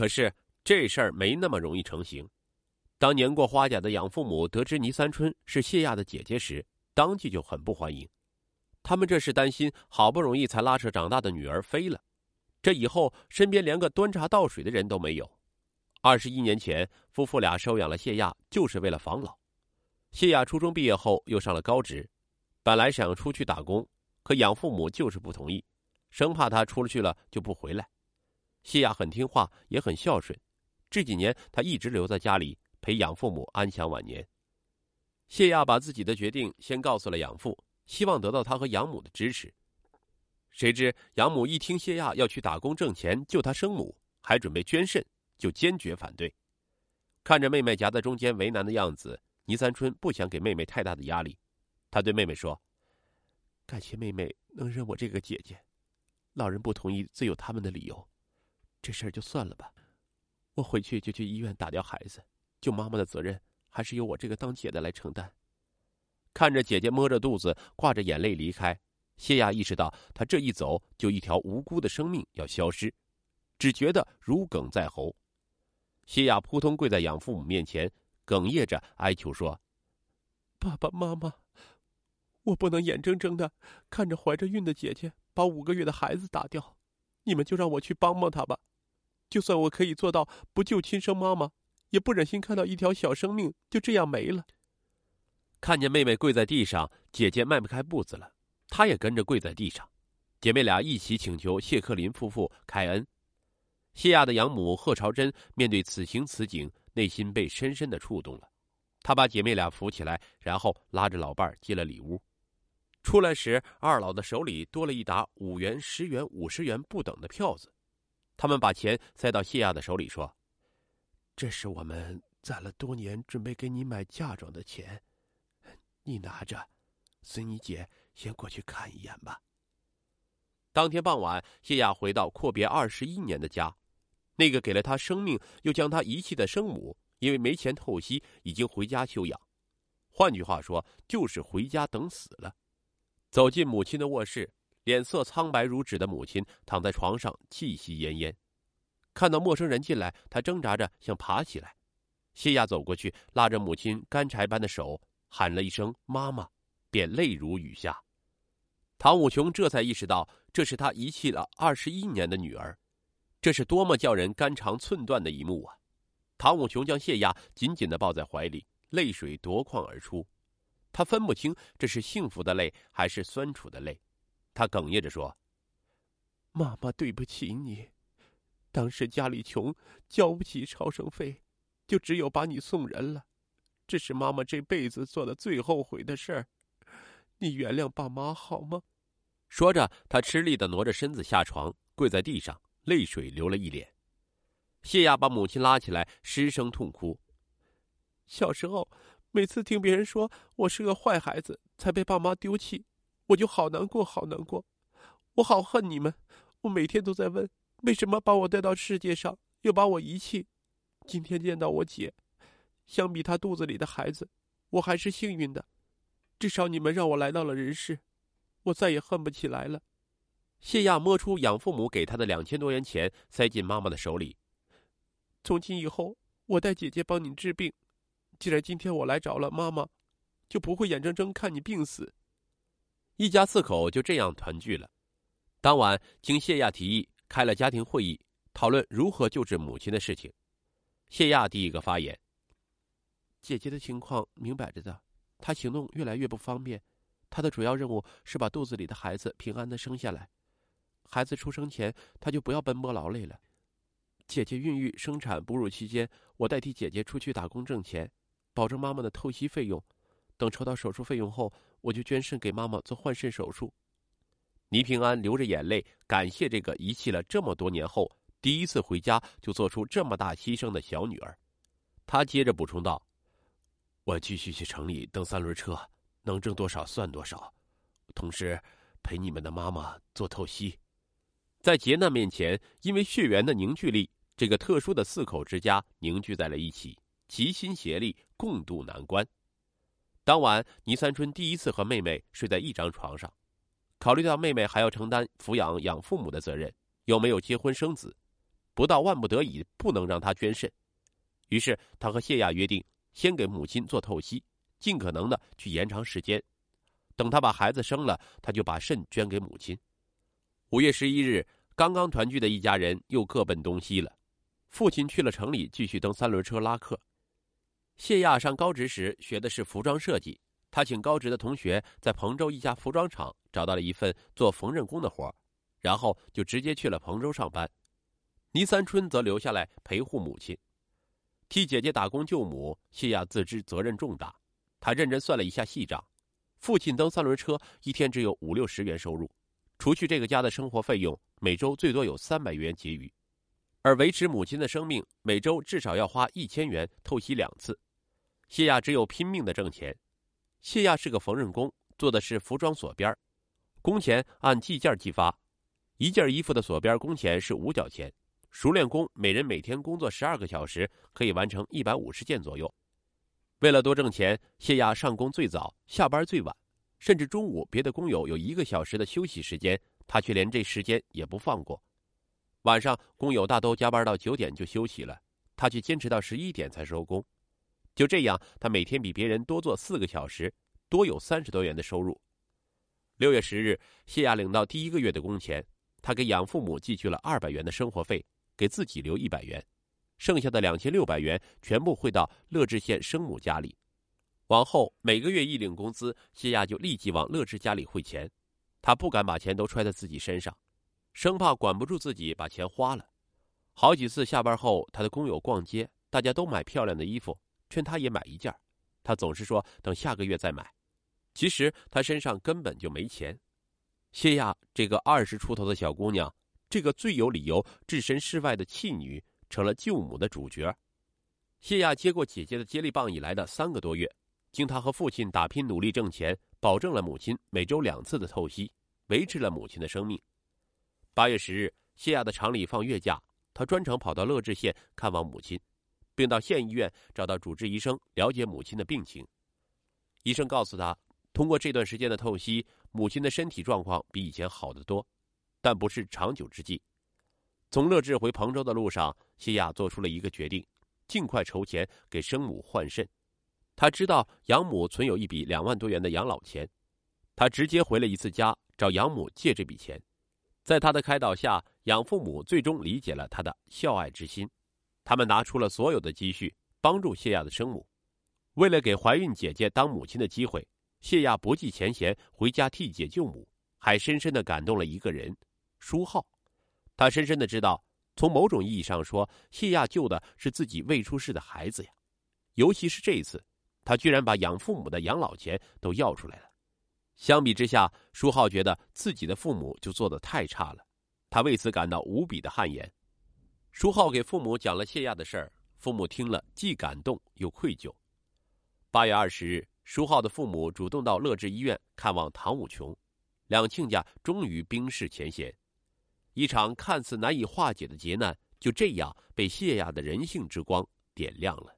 可是这事儿没那么容易成型。当年过花甲的养父母得知倪三春是谢亚的姐姐时，当即就很不欢迎。他们这是担心好不容易才拉扯长大的女儿飞了，这以后身边连个端茶倒水的人都没有。二十一年前，夫妇俩收养了谢亚，就是为了防老。谢亚初中毕业后又上了高职，本来想出去打工，可养父母就是不同意，生怕他出去了就不回来。谢亚很听话，也很孝顺，这几年他一直留在家里陪养父母安享晚年。谢亚把自己的决定先告诉了养父。希望得到他和养母的支持，谁知养母一听谢亚要去打工挣钱救他生母，还准备捐肾，就坚决反对。看着妹妹夹在中间为难的样子，倪三春不想给妹妹太大的压力，他对妹妹说：“感谢妹妹能认我这个姐姐，老人不同意自有他们的理由，这事儿就算了吧。我回去就去医院打掉孩子，救妈妈的责任还是由我这个当姐的来承担。”看着姐姐摸着肚子，挂着眼泪离开，谢亚意识到，她这一走，就一条无辜的生命要消失，只觉得如鲠在喉。谢亚扑通跪在养父母面前，哽咽着哀求说：“爸爸妈妈，我不能眼睁睁的看着怀着孕的姐姐把五个月的孩子打掉，你们就让我去帮帮她吧。就算我可以做到不救亲生妈妈，也不忍心看到一条小生命就这样没了。”看见妹妹跪在地上，姐姐迈不开步子了，她也跟着跪在地上。姐妹俩一起请求谢克林夫妇开恩。谢亚的养母贺朝珍面对此情此景，内心被深深的触动了。她把姐妹俩扶起来，然后拉着老伴儿进了里屋。出来时，二老的手里多了一沓五元、十元、五十元不等的票子。他们把钱塞到谢亚的手里，说：“这是我们攒了多年准备给你买嫁妆的钱。”你拿着，随你姐先过去看一眼吧。当天傍晚，谢亚回到阔别二十一年的家，那个给了他生命又将他遗弃的生母，因为没钱透析，已经回家休养。换句话说，就是回家等死了。走进母亲的卧室，脸色苍白如纸的母亲躺在床上，气息奄奄。看到陌生人进来，他挣扎着想爬起来。谢亚走过去，拉着母亲干柴般的手。喊了一声“妈妈”，便泪如雨下。唐武琼这才意识到，这是他遗弃了二十一年的女儿，这是多么叫人肝肠寸断的一幕啊！唐武琼将谢亚紧紧的抱在怀里，泪水夺眶而出。他分不清这是幸福的泪还是酸楚的泪，他哽咽着说：“妈妈，对不起你，当时家里穷，交不起超生费，就只有把你送人了。”这是妈妈这辈子做的最后悔的事儿，你原谅爸妈好吗？说着，他吃力的挪着身子下床，跪在地上，泪水流了一脸。谢亚把母亲拉起来，失声痛哭。小时候，每次听别人说我是个坏孩子，才被爸妈丢弃，我就好难过，好难过，我好恨你们。我每天都在问，为什么把我带到世界上，又把我遗弃？今天见到我姐。相比她肚子里的孩子，我还是幸运的，至少你们让我来到了人世，我再也恨不起来了。谢亚摸出养父母给他的两千多元钱，塞进妈妈的手里。从今以后，我带姐姐帮你治病。既然今天我来找了妈妈，就不会眼睁睁看你病死。一家四口就这样团聚了。当晚，经谢亚提议，开了家庭会议，讨论如何救治母亲的事情。谢亚第一个发言。姐姐的情况明摆着的，她行动越来越不方便，她的主要任务是把肚子里的孩子平安的生下来。孩子出生前，她就不要奔波劳累了。姐姐孕育、生产、哺乳期间，我代替姐姐出去打工挣钱，保证妈妈的透析费用。等筹到手术费用后，我就捐肾给妈妈做换肾手术。倪平安流着眼泪感谢这个遗弃了这么多年后第一次回家就做出这么大牺牲的小女儿。他接着补充道。我继续去城里蹬三轮车，能挣多少算多少，同时陪你们的妈妈做透析。在劫难面前，因为血缘的凝聚力，这个特殊的四口之家凝聚在了一起，齐心协力共度难关。当晚，倪三春第一次和妹妹睡在一张床上。考虑到妹妹还要承担抚养养父母的责任，又没有结婚生子，不到万不得已不能让她捐肾。于是他和谢亚约定，先给母亲做透析，尽可能的去延长时间。等他把孩子生了，他就把肾捐给母亲。五月十一日，刚刚团聚的一家人又各奔东西了。父亲去了城里，继续蹬三轮车拉客。谢亚上高职时学的是服装设计，他请高职的同学在彭州一家服装厂找到了一份做缝纫工的活然后就直接去了彭州上班。倪三春则留下来陪护母亲。替姐姐打工救母，谢亚自知责任重大，他认真算了一下细账：父亲蹬三轮车一天只有五六十元收入，除去这个家的生活费用，每周最多有三百元结余，而维持母亲的生命，每周至少要花一千元透析两次。谢亚只有拼命的挣钱。谢亚是个缝纫工，做的是服装锁边工钱按计件计发，一件衣服的锁边工钱是五角钱。熟练工每人每天工作十二个小时，可以完成一百五十件左右。为了多挣钱，谢亚上工最早，下班最晚，甚至中午别的工友有一个小时的休息时间，他却连这时间也不放过。晚上工友大都加班到九点就休息了，他却坚持到十一点才收工。就这样，他每天比别人多做四个小时，多有三十多元的收入。六月十日，谢亚领到第一个月的工钱，他给养父母寄去了二百元的生活费。给自己留一百元，剩下的两千六百元全部汇到乐至县生母家里。往后每个月一领工资，谢亚就立即往乐至家里汇钱。他不敢把钱都揣在自己身上，生怕管不住自己把钱花了。好几次下班后，他的工友逛街，大家都买漂亮的衣服，劝他也买一件，他总是说等下个月再买。其实他身上根本就没钱。谢亚这个二十出头的小姑娘。这个最有理由置身事外的弃女，成了救母的主角。谢亚接过姐姐的接力棒以来的三个多月，经他和父亲打拼努力挣钱，保证了母亲每周两次的透析，维持了母亲的生命。八月十日，谢亚的厂里放月假，他专程跑到乐至县看望母亲，并到县医院找到主治医生了解母亲的病情。医生告诉他，通过这段时间的透析，母亲的身体状况比以前好得多。但不是长久之计。从乐至回彭州的路上，谢亚做出了一个决定：尽快筹钱给生母换肾。他知道养母存有一笔两万多元的养老钱，他直接回了一次家找养母借这笔钱。在他的开导下，养父母最终理解了他的孝爱之心，他们拿出了所有的积蓄帮助谢亚的生母。为了给怀孕姐姐当母亲的机会，谢亚不计前嫌回家替姐救母，还深深的感动了一个人。舒浩，他深深的知道，从某种意义上说，谢亚救的是自己未出世的孩子呀。尤其是这一次，他居然把养父母的养老钱都要出来了。相比之下，舒浩觉得自己的父母就做的太差了，他为此感到无比的汗颜。舒浩给父母讲了谢亚的事儿，父母听了既感动又愧疚。八月二十日，舒浩的父母主动到乐至医院看望唐武琼，两亲家终于冰释前嫌。一场看似难以化解的劫难，就这样被谢亚的人性之光点亮了。